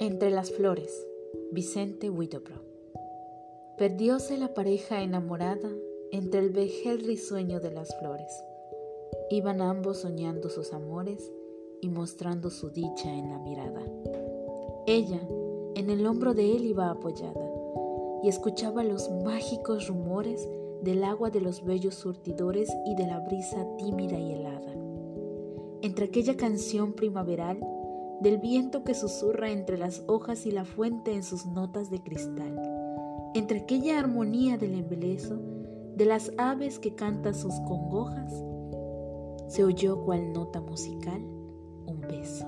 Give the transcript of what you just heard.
entre las flores, Vicente Whitobro. Perdióse la pareja enamorada entre el vejel risueño de las flores. Iban ambos soñando sus amores y mostrando su dicha en la mirada. Ella en el hombro de él iba apoyada y escuchaba los mágicos rumores del agua de los bellos surtidores y de la brisa tímida y helada. Entre aquella canción primaveral, del viento que susurra entre las hojas y la fuente en sus notas de cristal, entre aquella armonía del embelezo de las aves que cantan sus congojas, se oyó cual nota musical un beso.